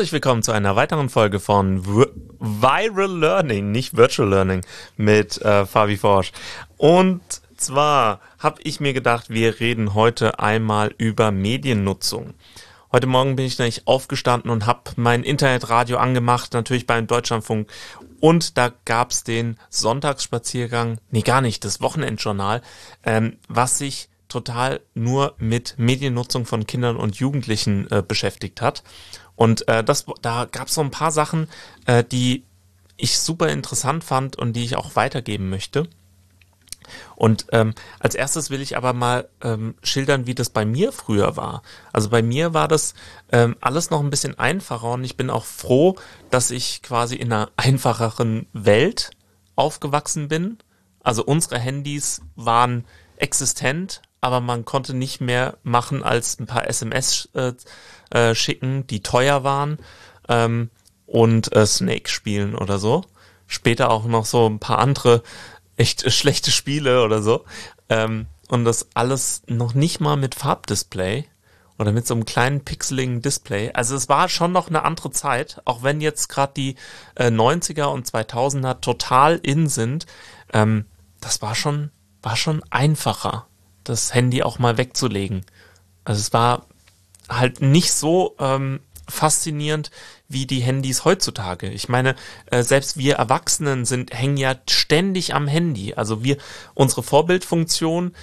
Herzlich willkommen zu einer weiteren Folge von Viral Learning, nicht Virtual Learning, mit äh, Fabi Forsch. Und zwar habe ich mir gedacht, wir reden heute einmal über Mediennutzung. Heute Morgen bin ich nämlich aufgestanden und habe mein Internetradio angemacht, natürlich beim Deutschlandfunk. Und da gab's den Sonntagsspaziergang, nee gar nicht, das Wochenendjournal, ähm, was sich total nur mit Mediennutzung von Kindern und Jugendlichen äh, beschäftigt hat. Und äh, das, da gab es so ein paar Sachen, äh, die ich super interessant fand und die ich auch weitergeben möchte. Und ähm, als erstes will ich aber mal ähm, schildern, wie das bei mir früher war. Also bei mir war das ähm, alles noch ein bisschen einfacher und ich bin auch froh, dass ich quasi in einer einfacheren Welt aufgewachsen bin. Also unsere Handys waren existent, aber man konnte nicht mehr machen als ein paar SMS äh, äh, schicken, die teuer waren ähm, und äh, Snake spielen oder so. Später auch noch so ein paar andere echt schlechte Spiele oder so. Ähm, und das alles noch nicht mal mit Farbdisplay oder mit so einem kleinen pixeligen Display. Also es war schon noch eine andere Zeit, auch wenn jetzt gerade die äh, 90er und 2000er total in sind. Ähm, das war schon, war schon einfacher das Handy auch mal wegzulegen. Also es war halt nicht so ähm, faszinierend wie die Handys heutzutage. Ich meine, äh, selbst wir Erwachsenen sind hängen ja ständig am Handy. Also wir unsere Vorbildfunktion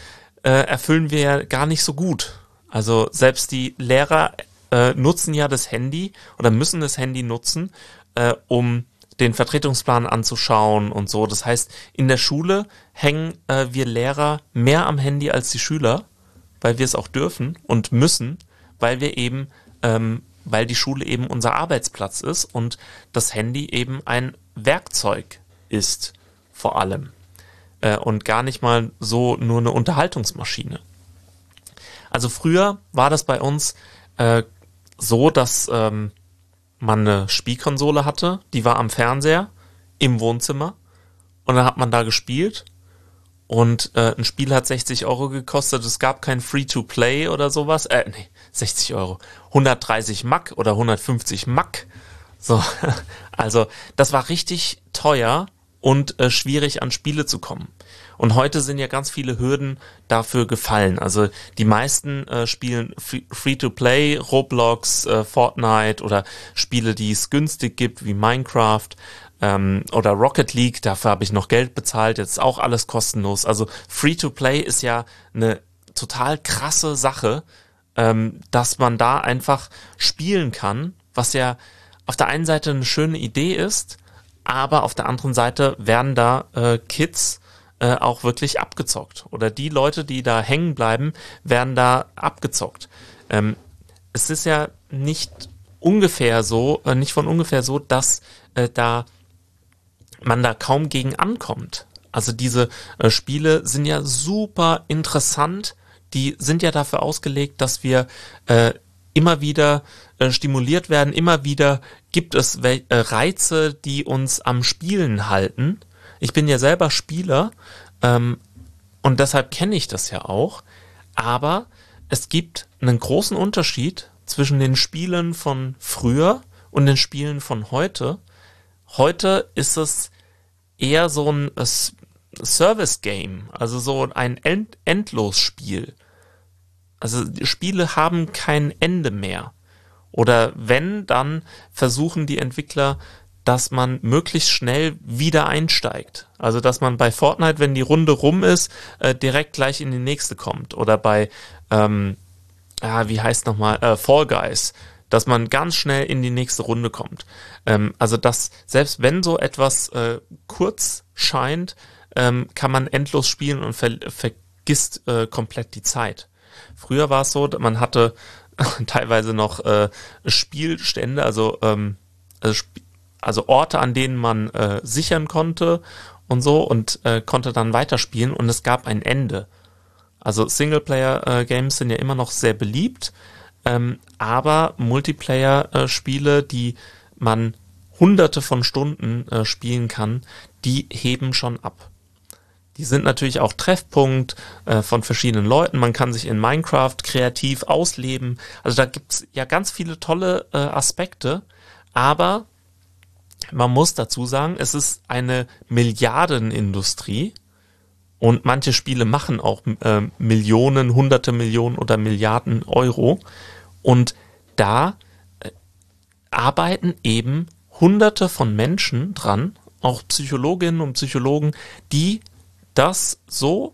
äh, erfüllen wir ja gar nicht so gut. Also selbst die Lehrer äh, nutzen ja das Handy oder müssen das Handy nutzen, äh, um den Vertretungsplan anzuschauen und so. Das heißt, in der Schule hängen äh, wir Lehrer mehr am Handy als die Schüler, weil wir es auch dürfen und müssen, weil wir eben, ähm, weil die Schule eben unser Arbeitsplatz ist und das Handy eben ein Werkzeug ist, vor allem. Äh, und gar nicht mal so nur eine Unterhaltungsmaschine. Also früher war das bei uns äh, so, dass ähm, man eine Spielkonsole hatte, die war am Fernseher im Wohnzimmer und dann hat man da gespielt und äh, ein Spiel hat 60 Euro gekostet, es gab kein Free-to-Play oder sowas, äh, nee, 60 Euro, 130 Mack oder 150 Mack, so, also das war richtig teuer und äh, schwierig an Spiele zu kommen. Und heute sind ja ganz viele Hürden dafür gefallen. Also die meisten äh, spielen Free-to-Play, Roblox, äh, Fortnite oder Spiele, die es günstig gibt, wie Minecraft ähm, oder Rocket League. Dafür habe ich noch Geld bezahlt. Jetzt ist auch alles kostenlos. Also Free-to-Play ist ja eine total krasse Sache, ähm, dass man da einfach spielen kann, was ja auf der einen Seite eine schöne Idee ist, aber auf der anderen Seite werden da äh, Kids äh, auch wirklich abgezockt. Oder die Leute, die da hängen bleiben, werden da abgezockt. Ähm, es ist ja nicht ungefähr so, äh, nicht von ungefähr so, dass äh, da man da kaum gegen ankommt. Also diese äh, Spiele sind ja super interessant. Die sind ja dafür ausgelegt, dass wir äh, immer wieder äh, stimuliert werden. Immer wieder gibt es äh, Reize, die uns am Spielen halten. Ich bin ja selber Spieler ähm, und deshalb kenne ich das ja auch. Aber es gibt einen großen Unterschied zwischen den Spielen von früher und den Spielen von heute. Heute ist es eher so ein äh, Service-Game, also so ein End Endlosspiel. Also Spiele haben kein Ende mehr. Oder wenn, dann versuchen die Entwickler dass man möglichst schnell wieder einsteigt. Also dass man bei Fortnite, wenn die Runde rum ist, äh, direkt gleich in die nächste kommt. Oder bei, ähm, ja, wie heißt nochmal, äh, Fall Guys, dass man ganz schnell in die nächste Runde kommt. Ähm, also dass selbst wenn so etwas äh, kurz scheint, ähm, kann man endlos spielen und ver vergisst äh, komplett die Zeit. Früher war es so, man hatte teilweise noch äh, Spielstände, also, ähm, also Sp also Orte, an denen man äh, sichern konnte und so und äh, konnte dann weiterspielen und es gab ein Ende. Also Singleplayer-Games äh, sind ja immer noch sehr beliebt, ähm, aber Multiplayer-Spiele, die man hunderte von Stunden äh, spielen kann, die heben schon ab. Die sind natürlich auch Treffpunkt äh, von verschiedenen Leuten. Man kann sich in Minecraft kreativ ausleben. Also da gibt's ja ganz viele tolle äh, Aspekte, Aber man muss dazu sagen, es ist eine Milliardenindustrie und manche Spiele machen auch äh, Millionen, hunderte Millionen oder Milliarden Euro. Und da äh, arbeiten eben hunderte von Menschen dran, auch Psychologinnen und Psychologen, die das so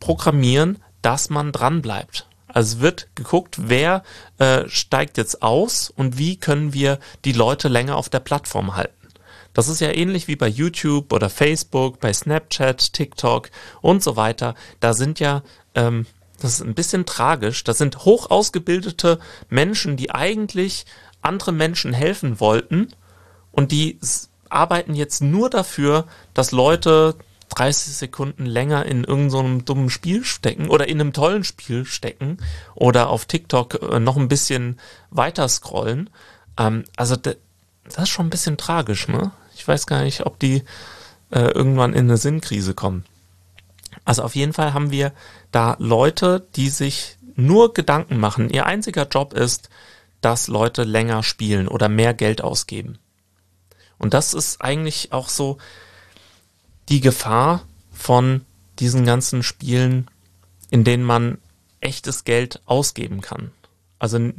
programmieren, dass man dran bleibt. Also wird geguckt, wer äh, steigt jetzt aus und wie können wir die Leute länger auf der Plattform halten. Das ist ja ähnlich wie bei YouTube oder Facebook, bei Snapchat, TikTok und so weiter. Da sind ja, ähm, das ist ein bisschen tragisch, das sind hoch ausgebildete Menschen, die eigentlich andere Menschen helfen wollten und die arbeiten jetzt nur dafür, dass Leute 30 Sekunden länger in irgendeinem so dummen Spiel stecken oder in einem tollen Spiel stecken oder auf TikTok äh, noch ein bisschen weiter scrollen. Ähm, also das ist schon ein bisschen tragisch, ne? Ich weiß gar nicht, ob die äh, irgendwann in eine Sinnkrise kommen. Also auf jeden Fall haben wir da Leute, die sich nur Gedanken machen. Ihr einziger Job ist, dass Leute länger spielen oder mehr Geld ausgeben. Und das ist eigentlich auch so die Gefahr von diesen ganzen Spielen, in denen man echtes Geld ausgeben kann. Also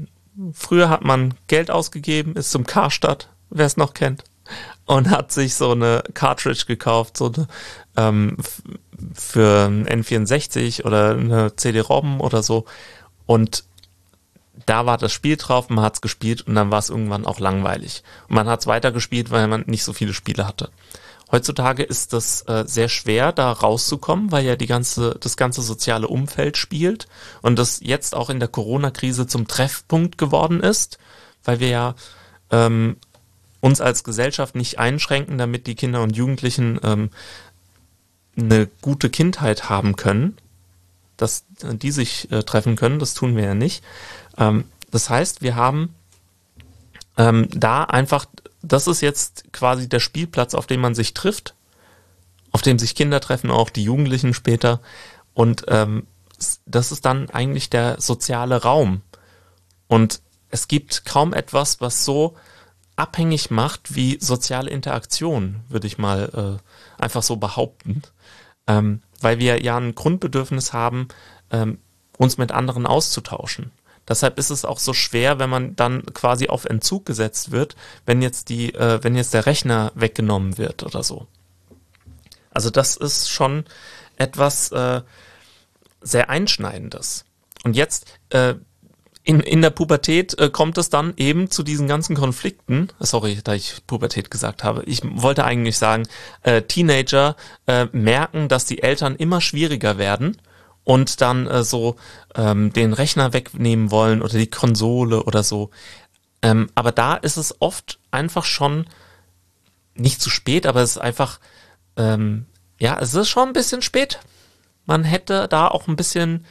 früher hat man Geld ausgegeben, ist zum Karstadt, wer es noch kennt, und hat sich so eine Cartridge gekauft, so eine, ähm, für ein N64 oder eine CD-ROM oder so. Und da war das Spiel drauf, man hat es gespielt und dann war es irgendwann auch langweilig. Und man hat es weitergespielt, weil man nicht so viele Spiele hatte. Heutzutage ist das äh, sehr schwer, da rauszukommen, weil ja die ganze, das ganze soziale Umfeld spielt und das jetzt auch in der Corona-Krise zum Treffpunkt geworden ist, weil wir ja ähm, uns als Gesellschaft nicht einschränken, damit die Kinder und Jugendlichen ähm, eine gute Kindheit haben können, dass die sich äh, treffen können. Das tun wir ja nicht. Ähm, das heißt, wir haben ähm, da einfach das ist jetzt quasi der Spielplatz, auf dem man sich trifft, auf dem sich Kinder treffen, auch die Jugendlichen später. Und ähm, das ist dann eigentlich der soziale Raum. Und es gibt kaum etwas, was so abhängig macht wie soziale Interaktion, würde ich mal äh, einfach so behaupten. Ähm, weil wir ja ein Grundbedürfnis haben, ähm, uns mit anderen auszutauschen. Deshalb ist es auch so schwer, wenn man dann quasi auf Entzug gesetzt wird, wenn jetzt die, äh, wenn jetzt der Rechner weggenommen wird oder so. Also das ist schon etwas äh, sehr Einschneidendes. Und jetzt äh, in, in der Pubertät äh, kommt es dann eben zu diesen ganzen Konflikten. Sorry, da ich Pubertät gesagt habe. Ich wollte eigentlich sagen, äh, Teenager äh, merken, dass die Eltern immer schwieriger werden und dann äh, so ähm, den Rechner wegnehmen wollen oder die Konsole oder so. Ähm, aber da ist es oft einfach schon nicht zu spät, aber es ist einfach, ähm, ja, es ist schon ein bisschen spät. Man hätte da auch ein bisschen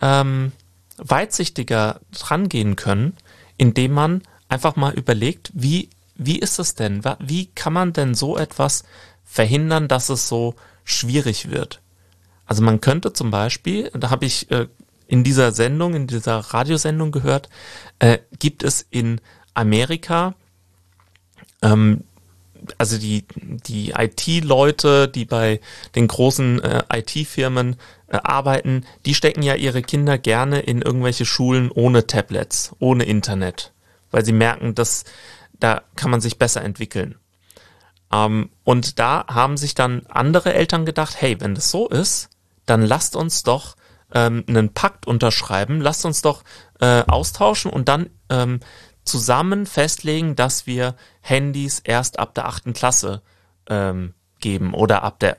ähm, weitsichtiger dran gehen können, indem man einfach mal überlegt, wie, wie ist es denn? Wie kann man denn so etwas verhindern, dass es so schwierig wird? Also man könnte zum Beispiel, da habe ich äh, in dieser Sendung, in dieser Radiosendung gehört, äh, gibt es in Amerika, ähm, also die, die IT-Leute, die bei den großen äh, IT-Firmen äh, arbeiten, die stecken ja ihre Kinder gerne in irgendwelche Schulen ohne Tablets, ohne Internet, weil sie merken, dass da kann man sich besser entwickeln. Ähm, und da haben sich dann andere Eltern gedacht, hey, wenn das so ist, dann lasst uns doch ähm, einen Pakt unterschreiben, lasst uns doch äh, austauschen und dann ähm, zusammen festlegen, dass wir Handys erst ab der achten Klasse ähm, geben oder ab der,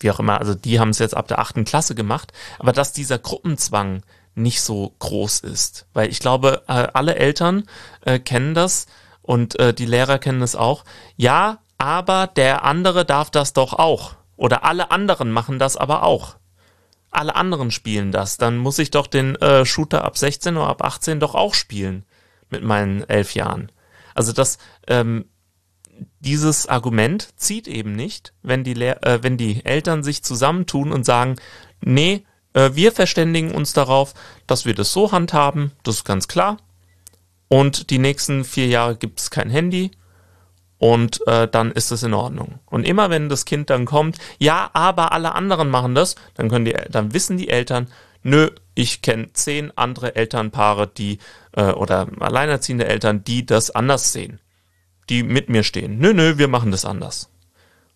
wie auch immer, also die haben es jetzt ab der achten Klasse gemacht, aber dass dieser Gruppenzwang nicht so groß ist. Weil ich glaube, äh, alle Eltern äh, kennen das und äh, die Lehrer kennen es auch. Ja, aber der andere darf das doch auch. Oder alle anderen machen das aber auch alle anderen spielen das, dann muss ich doch den äh, Shooter ab 16 oder ab 18 doch auch spielen mit meinen elf Jahren. Also das, ähm, dieses Argument zieht eben nicht, wenn die, Lehr äh, wenn die Eltern sich zusammentun und sagen, nee, äh, wir verständigen uns darauf, dass wir das so handhaben, das ist ganz klar. Und die nächsten vier Jahre gibt es kein Handy und äh, dann ist es in Ordnung. Und immer wenn das Kind dann kommt, ja, aber alle anderen machen das, dann können die, dann wissen die Eltern, nö, ich kenne zehn andere Elternpaare, die äh, oder alleinerziehende Eltern, die das anders sehen, die mit mir stehen. Nö, nö, wir machen das anders.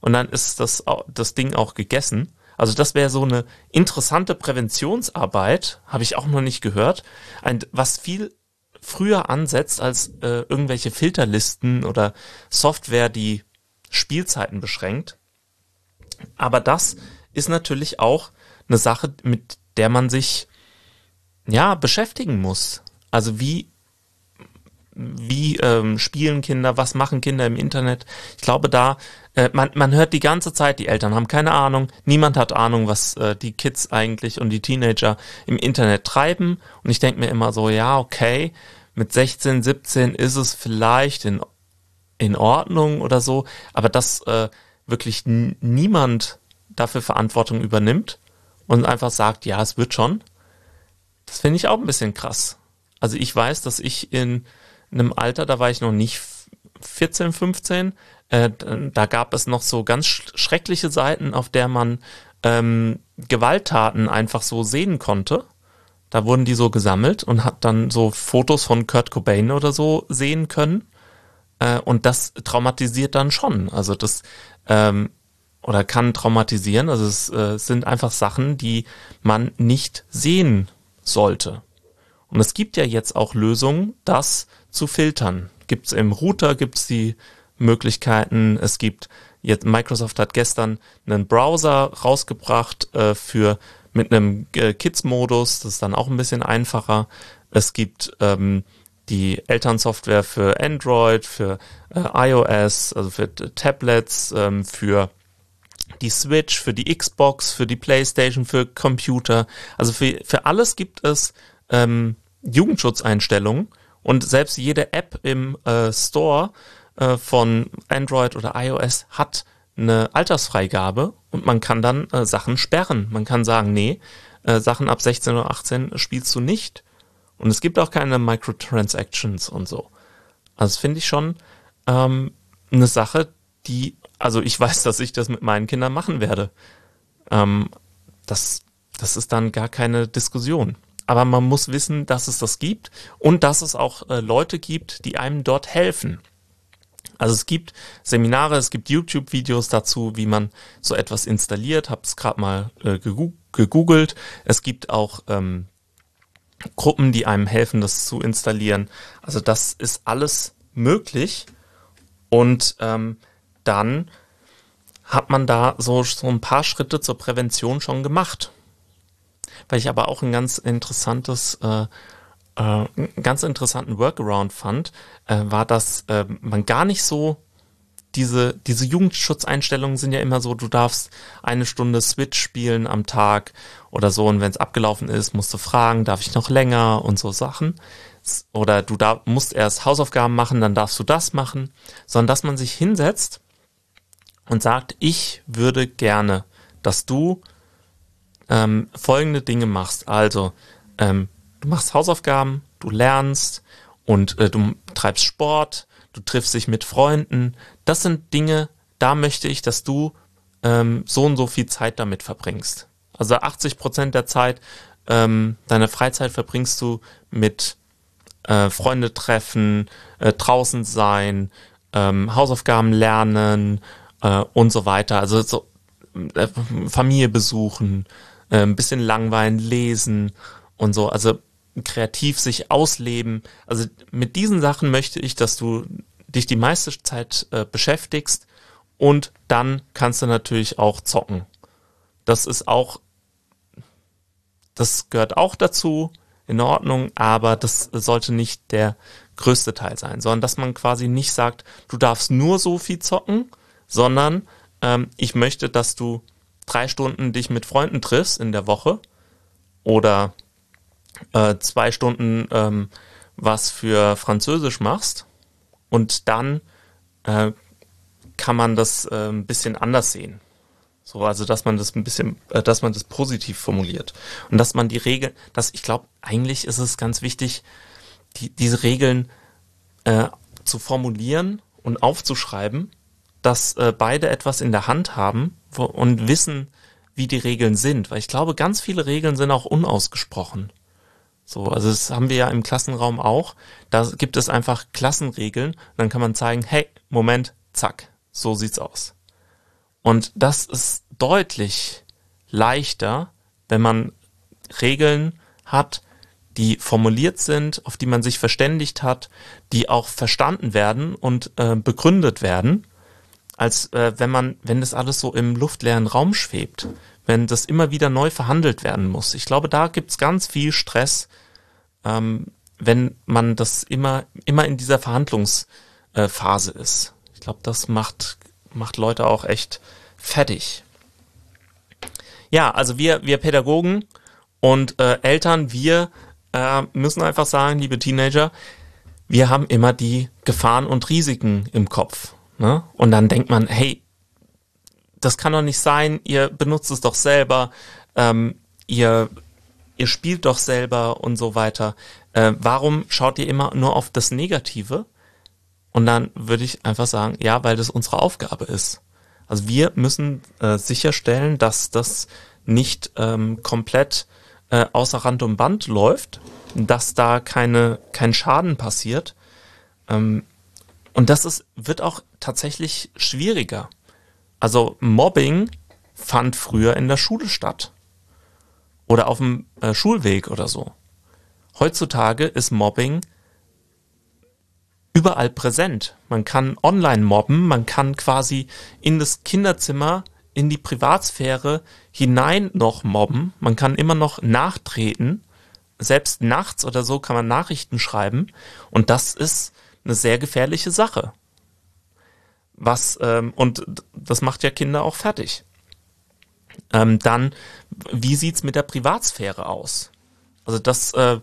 Und dann ist das das Ding auch gegessen. Also das wäre so eine interessante Präventionsarbeit, habe ich auch noch nicht gehört, ein, was viel früher ansetzt als äh, irgendwelche Filterlisten oder Software, die Spielzeiten beschränkt. Aber das ist natürlich auch eine Sache, mit der man sich ja beschäftigen muss. Also wie wie ähm, spielen Kinder, was machen Kinder im Internet. Ich glaube, da, äh, man, man hört die ganze Zeit, die Eltern haben keine Ahnung, niemand hat Ahnung, was äh, die Kids eigentlich und die Teenager im Internet treiben. Und ich denke mir immer so, ja, okay, mit 16, 17 ist es vielleicht in, in Ordnung oder so, aber dass äh, wirklich niemand dafür Verantwortung übernimmt und einfach sagt, ja, es wird schon, das finde ich auch ein bisschen krass. Also ich weiß, dass ich in einem Alter, da war ich noch nicht 14, 15, äh, da gab es noch so ganz schreckliche Seiten, auf der man ähm, Gewalttaten einfach so sehen konnte. Da wurden die so gesammelt und hat dann so Fotos von Kurt Cobain oder so sehen können. Äh, und das traumatisiert dann schon. Also das ähm, oder kann traumatisieren. Also es äh, sind einfach Sachen, die man nicht sehen sollte. Und es gibt ja jetzt auch Lösungen, das zu filtern. Gibt es im Router, gibt es die Möglichkeiten. Es gibt jetzt, Microsoft hat gestern einen Browser rausgebracht äh, für mit einem äh, Kids-Modus, das ist dann auch ein bisschen einfacher. Es gibt ähm, die Elternsoftware für Android, für äh, iOS, also für Tablets, ähm, für die Switch, für die Xbox, für die PlayStation, für Computer. Also für, für alles gibt es ähm, Jugendschutzeinstellungen und selbst jede App im äh, Store äh, von Android oder iOS hat eine Altersfreigabe und man kann dann äh, Sachen sperren. Man kann sagen, nee, äh, Sachen ab 16 oder 18 spielst du nicht. Und es gibt auch keine Microtransactions und so. Also finde ich schon ähm, eine Sache, die, also ich weiß, dass ich das mit meinen Kindern machen werde. Ähm, das, das ist dann gar keine Diskussion aber man muss wissen, dass es das gibt und dass es auch äh, Leute gibt, die einem dort helfen. Also es gibt Seminare, es gibt YouTube-Videos dazu, wie man so etwas installiert. Habe es gerade mal äh, gegoogelt. Es gibt auch ähm, Gruppen, die einem helfen, das zu installieren. Also das ist alles möglich. Und ähm, dann hat man da so, so ein paar Schritte zur Prävention schon gemacht. Weil ich aber auch ein ganz interessantes, äh, äh, ganz interessanten Workaround fand, äh, war, dass äh, man gar nicht so diese, diese Jugendschutzeinstellungen sind ja immer so, du darfst eine Stunde Switch spielen am Tag oder so und wenn es abgelaufen ist, musst du fragen, darf ich noch länger und so Sachen. Oder du da, musst erst Hausaufgaben machen, dann darfst du das machen, sondern dass man sich hinsetzt und sagt, ich würde gerne, dass du ähm, folgende Dinge machst. Also, ähm, du machst Hausaufgaben, du lernst und äh, du treibst Sport, du triffst dich mit Freunden. Das sind Dinge, da möchte ich, dass du ähm, so und so viel Zeit damit verbringst. Also 80 Prozent der Zeit ähm, deiner Freizeit verbringst du mit äh, Freunde treffen, äh, draußen sein, ähm, Hausaufgaben lernen äh, und so weiter. Also so äh, Familie besuchen, äh, ein bisschen langweilen, lesen und so. Also kreativ sich ausleben. Also mit diesen Sachen möchte ich, dass du dich die meiste Zeit äh, beschäftigst und dann kannst du natürlich auch zocken. Das ist auch, das gehört auch dazu, in Ordnung, aber das sollte nicht der größte Teil sein, sondern dass man quasi nicht sagt, du darfst nur so viel zocken, sondern ähm, ich möchte, dass du drei Stunden dich mit Freunden triffst in der Woche oder äh, zwei Stunden ähm, was für Französisch machst und dann äh, kann man das äh, ein bisschen anders sehen. So, also dass man das ein bisschen, äh, dass man das positiv formuliert und dass man die Regeln, dass ich glaube, eigentlich ist es ganz wichtig, die, diese Regeln äh, zu formulieren und aufzuschreiben, dass äh, beide etwas in der Hand haben wo, und wissen, wie die Regeln sind. Weil ich glaube, ganz viele Regeln sind auch unausgesprochen. So, also das haben wir ja im Klassenraum auch. Da gibt es einfach Klassenregeln. Dann kann man zeigen, hey, Moment, zack, so sieht's aus. Und das ist deutlich leichter, wenn man Regeln hat, die formuliert sind, auf die man sich verständigt hat, die auch verstanden werden und äh, begründet werden, als äh, wenn man, wenn das alles so im luftleeren Raum schwebt, wenn das immer wieder neu verhandelt werden muss. Ich glaube, da gibt's ganz viel Stress, ähm, wenn man das immer, immer in dieser Verhandlungsphase äh, ist. Ich glaube, das macht, macht Leute auch echt fertig. Ja, also wir, wir Pädagogen und äh, Eltern, wir äh, müssen einfach sagen, liebe Teenager, wir haben immer die Gefahren und Risiken im Kopf. Ne? Und dann denkt man, hey, das kann doch nicht sein, ihr benutzt es doch selber, ähm, ihr, ihr spielt doch selber und so weiter. Äh, warum schaut ihr immer nur auf das Negative? Und dann würde ich einfach sagen, ja, weil das unsere Aufgabe ist. Also wir müssen äh, sicherstellen, dass das nicht ähm, komplett äh, außer Rand und Band läuft, dass da keine, kein Schaden passiert. Ähm, und das ist, wird auch tatsächlich schwieriger. Also Mobbing fand früher in der Schule statt. Oder auf dem äh, Schulweg oder so. Heutzutage ist Mobbing überall präsent. Man kann online mobben, man kann quasi in das Kinderzimmer in die Privatsphäre hinein noch mobben. Man kann immer noch nachtreten. Selbst nachts oder so kann man Nachrichten schreiben. Und das ist eine sehr gefährliche Sache. Was, ähm, und das macht ja Kinder auch fertig. Ähm, dann, wie sieht's mit der Privatsphäre aus? Also das äh,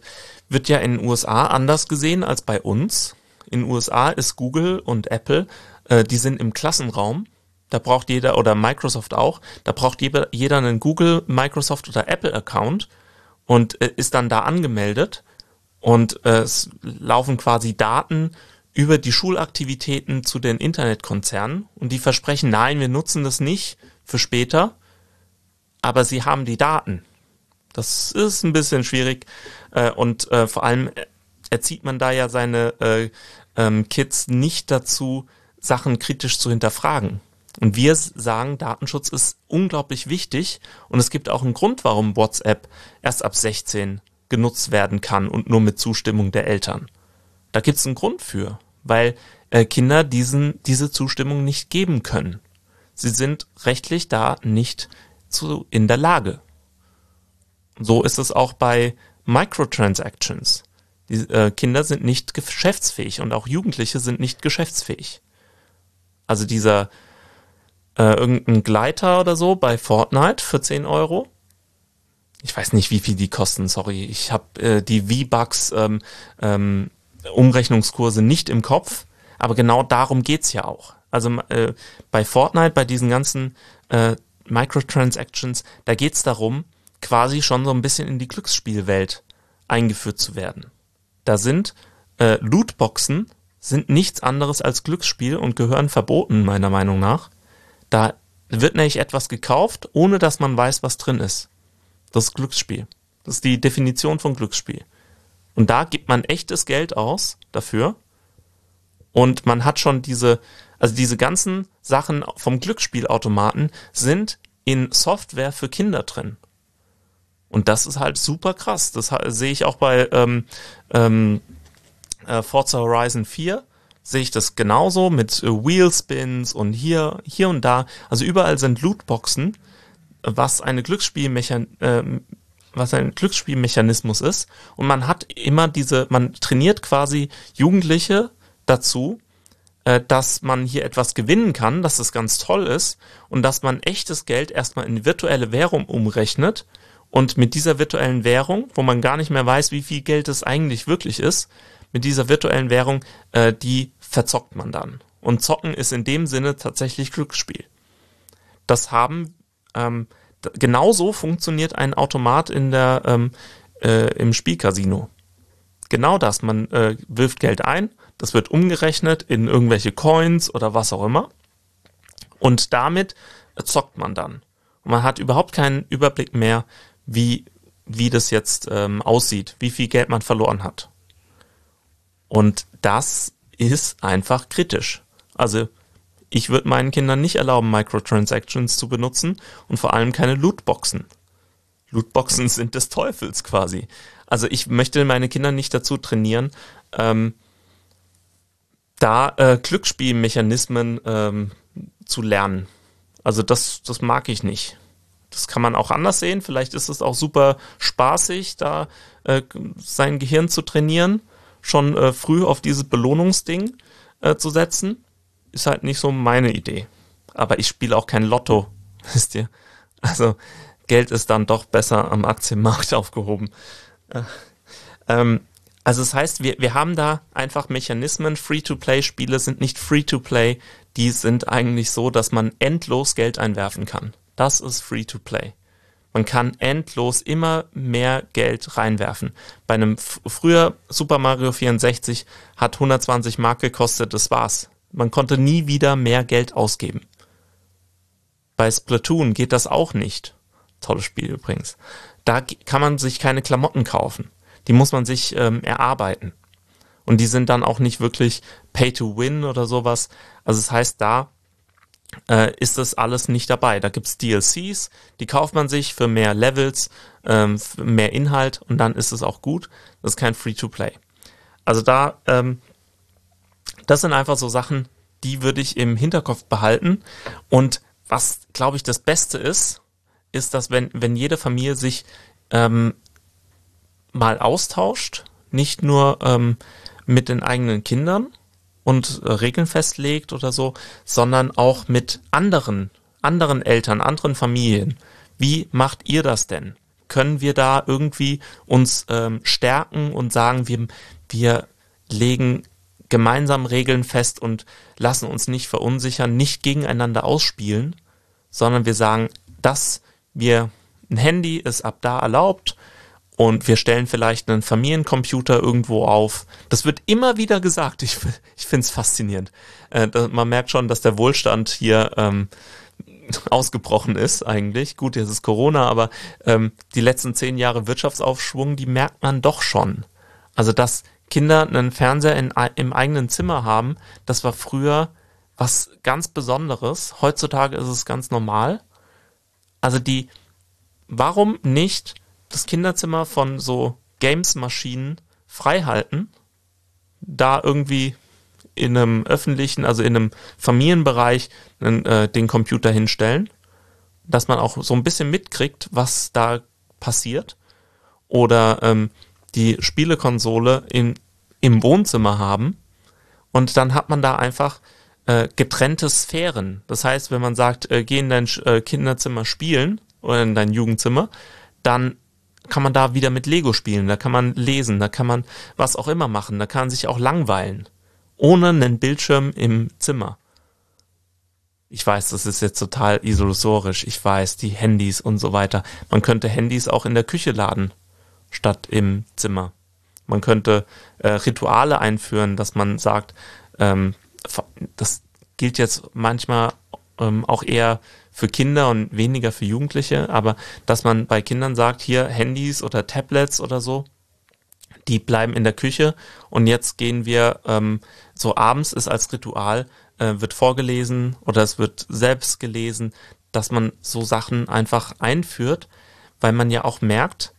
wird ja in den USA anders gesehen als bei uns. In den USA ist Google und Apple, äh, die sind im Klassenraum da braucht jeder, oder Microsoft auch, da braucht jeder, jeder einen Google, Microsoft oder Apple-Account und äh, ist dann da angemeldet. Und äh, es laufen quasi Daten über die Schulaktivitäten zu den Internetkonzernen und die versprechen, nein, wir nutzen das nicht für später, aber sie haben die Daten. Das ist ein bisschen schwierig äh, und äh, vor allem erzieht man da ja seine äh, ähm, Kids nicht dazu, Sachen kritisch zu hinterfragen. Und wir sagen, Datenschutz ist unglaublich wichtig und es gibt auch einen Grund, warum WhatsApp erst ab 16 genutzt werden kann und nur mit Zustimmung der Eltern. Da gibt es einen Grund für, weil äh, Kinder diesen, diese Zustimmung nicht geben können. Sie sind rechtlich da nicht zu, in der Lage. So ist es auch bei Microtransactions. Die äh, Kinder sind nicht geschäftsfähig und auch Jugendliche sind nicht geschäftsfähig. Also dieser äh, irgendein Gleiter oder so bei Fortnite für 10 Euro. Ich weiß nicht, wie viel die kosten, sorry. Ich habe äh, die V-Bucks ähm, ähm, Umrechnungskurse nicht im Kopf, aber genau darum geht's ja auch. Also äh, bei Fortnite, bei diesen ganzen äh, Microtransactions, da geht's darum, quasi schon so ein bisschen in die Glücksspielwelt eingeführt zu werden. Da sind äh, Lootboxen sind nichts anderes als Glücksspiel und gehören verboten, meiner Meinung nach. Da wird nämlich etwas gekauft, ohne dass man weiß, was drin ist. Das ist Glücksspiel. Das ist die Definition von Glücksspiel. Und da gibt man echtes Geld aus dafür. Und man hat schon diese, also diese ganzen Sachen vom Glücksspielautomaten sind in Software für Kinder drin. Und das ist halt super krass. Das sehe ich auch bei ähm, ähm, äh, Forza Horizon 4 sehe ich das genauso mit äh, Wheelspins und hier, hier und da. Also überall sind Lootboxen, was eine Glücksspielmechan äh, was ein Glücksspielmechanismus ist. Und man hat immer diese, man trainiert quasi Jugendliche dazu, äh, dass man hier etwas gewinnen kann, dass es ganz toll ist und dass man echtes Geld erstmal in virtuelle Währung umrechnet und mit dieser virtuellen Währung, wo man gar nicht mehr weiß, wie viel Geld es eigentlich wirklich ist, mit dieser virtuellen Währung, äh, die verzockt man dann. Und zocken ist in dem Sinne tatsächlich Glücksspiel. Das haben, ähm, genauso funktioniert ein Automat in der, ähm, äh, im Spielcasino. genau das. Man äh, wirft Geld ein, das wird umgerechnet in irgendwelche Coins oder was auch immer. Und damit zockt man dann. Und man hat überhaupt keinen Überblick mehr, wie, wie das jetzt ähm, aussieht, wie viel Geld man verloren hat. Und das ist einfach kritisch. Also ich würde meinen Kindern nicht erlauben, Microtransactions zu benutzen und vor allem keine Lootboxen. Lootboxen sind des Teufels quasi. Also ich möchte meine Kinder nicht dazu trainieren, ähm, da äh, Glücksspielmechanismen ähm, zu lernen. Also das, das mag ich nicht. Das kann man auch anders sehen. Vielleicht ist es auch super spaßig, da äh, sein Gehirn zu trainieren, schon äh, früh auf dieses Belohnungsding äh, zu setzen. Ist halt nicht so meine Idee. Aber ich spiele auch kein Lotto, wisst ihr. Also Geld ist dann doch besser am Aktienmarkt aufgehoben. Äh, ähm, also das heißt, wir, wir haben da einfach Mechanismen. Free-to-Play-Spiele sind nicht Free-to-Play, die sind eigentlich so, dass man endlos Geld einwerfen kann. Das ist Free-to-Play. Man kann endlos immer mehr Geld reinwerfen. Bei einem früher Super Mario 64 hat 120 Mark gekostet, das war's. Man konnte nie wieder mehr Geld ausgeben. Bei Splatoon geht das auch nicht. Tolles Spiel übrigens. Da kann man sich keine Klamotten kaufen. Die muss man sich ähm, erarbeiten. Und die sind dann auch nicht wirklich Pay to Win oder sowas. Also das heißt, da äh, ist das alles nicht dabei. Da gibt's DLCs, die kauft man sich für mehr Levels, ähm, für mehr Inhalt und dann ist es auch gut. Das ist kein Free-to-Play. Also da, ähm, das sind einfach so Sachen, die würde ich im Hinterkopf behalten. Und was, glaube ich, das Beste ist, ist, dass wenn, wenn jede Familie sich ähm, mal austauscht, nicht nur ähm, mit den eigenen Kindern und äh, Regeln festlegt oder so, sondern auch mit anderen, anderen Eltern, anderen Familien. Wie macht ihr das denn? Können wir da irgendwie uns ähm, stärken und sagen, wir, wir legen gemeinsam Regeln fest und lassen uns nicht verunsichern, nicht gegeneinander ausspielen, sondern wir sagen, dass wir ein Handy ist ab da erlaubt und wir stellen vielleicht einen Familiencomputer irgendwo auf. Das wird immer wieder gesagt. Ich, ich finde es faszinierend. Äh, man merkt schon, dass der Wohlstand hier ähm, ausgebrochen ist eigentlich. Gut, jetzt ist Corona, aber ähm, die letzten zehn Jahre Wirtschaftsaufschwung, die merkt man doch schon. Also, dass Kinder einen Fernseher in, im eigenen Zimmer haben, das war früher was ganz Besonderes. Heutzutage ist es ganz normal. Also die, warum nicht das Kinderzimmer von so Games-Maschinen frei halten, da irgendwie in einem öffentlichen, also in einem Familienbereich einen, äh, den Computer hinstellen, dass man auch so ein bisschen mitkriegt, was da passiert. Oder ähm, die Spielekonsole in, im Wohnzimmer haben und dann hat man da einfach äh, getrennte Sphären. Das heißt, wenn man sagt, äh, geh in dein äh, Kinderzimmer spielen oder in dein Jugendzimmer, dann kann man da wieder mit Lego spielen, da kann man lesen, da kann man was auch immer machen, da kann man sich auch langweilen. Ohne einen Bildschirm im Zimmer. Ich weiß, das ist jetzt total illusorisch. Ich weiß, die Handys und so weiter. Man könnte Handys auch in der Küche laden, statt im Zimmer. Man könnte äh, Rituale einführen, dass man sagt, ähm, das gilt jetzt manchmal ähm, auch eher für Kinder und weniger für Jugendliche, aber dass man bei Kindern sagt, hier Handys oder Tablets oder so, die bleiben in der Küche und jetzt gehen wir ähm, so abends ist als Ritual, äh, wird vorgelesen oder es wird selbst gelesen, dass man so Sachen einfach einführt, weil man ja auch merkt,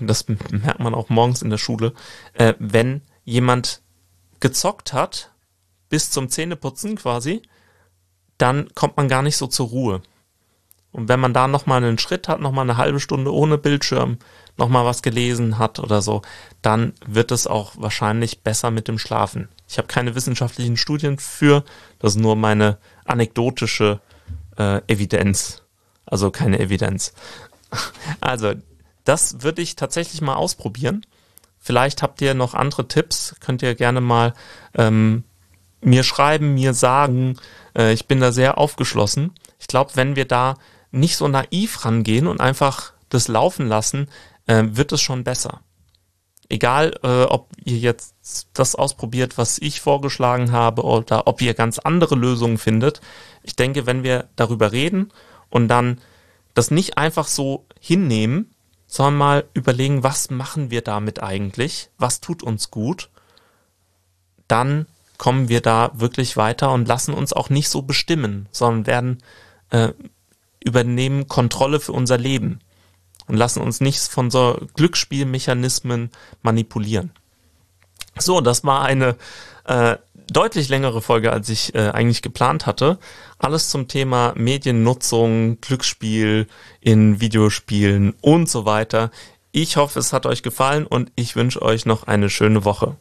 das merkt man auch morgens in der Schule, äh, wenn jemand gezockt hat, bis zum Zähneputzen quasi, dann kommt man gar nicht so zur Ruhe. Und wenn man da nochmal einen Schritt hat, nochmal eine halbe Stunde ohne Bildschirm, nochmal was gelesen hat oder so, dann wird es auch wahrscheinlich besser mit dem Schlafen. Ich habe keine wissenschaftlichen Studien für, das ist nur meine anekdotische äh, Evidenz. Also keine Evidenz. Also, das würde ich tatsächlich mal ausprobieren. Vielleicht habt ihr noch andere Tipps, könnt ihr gerne mal ähm, mir schreiben, mir sagen. Äh, ich bin da sehr aufgeschlossen. Ich glaube, wenn wir da nicht so naiv rangehen und einfach das laufen lassen, äh, wird es schon besser. Egal, äh, ob ihr jetzt das ausprobiert, was ich vorgeschlagen habe, oder ob ihr ganz andere Lösungen findet. Ich denke, wenn wir darüber reden und dann das nicht einfach so hinnehmen, sondern mal überlegen, was machen wir damit eigentlich? Was tut uns gut? Dann kommen wir da wirklich weiter und lassen uns auch nicht so bestimmen, sondern werden äh, übernehmen Kontrolle für unser Leben und lassen uns nicht von so Glücksspielmechanismen manipulieren. So, das war eine äh, deutlich längere Folge, als ich äh, eigentlich geplant hatte. Alles zum Thema Mediennutzung, Glücksspiel in Videospielen und so weiter. Ich hoffe, es hat euch gefallen und ich wünsche euch noch eine schöne Woche.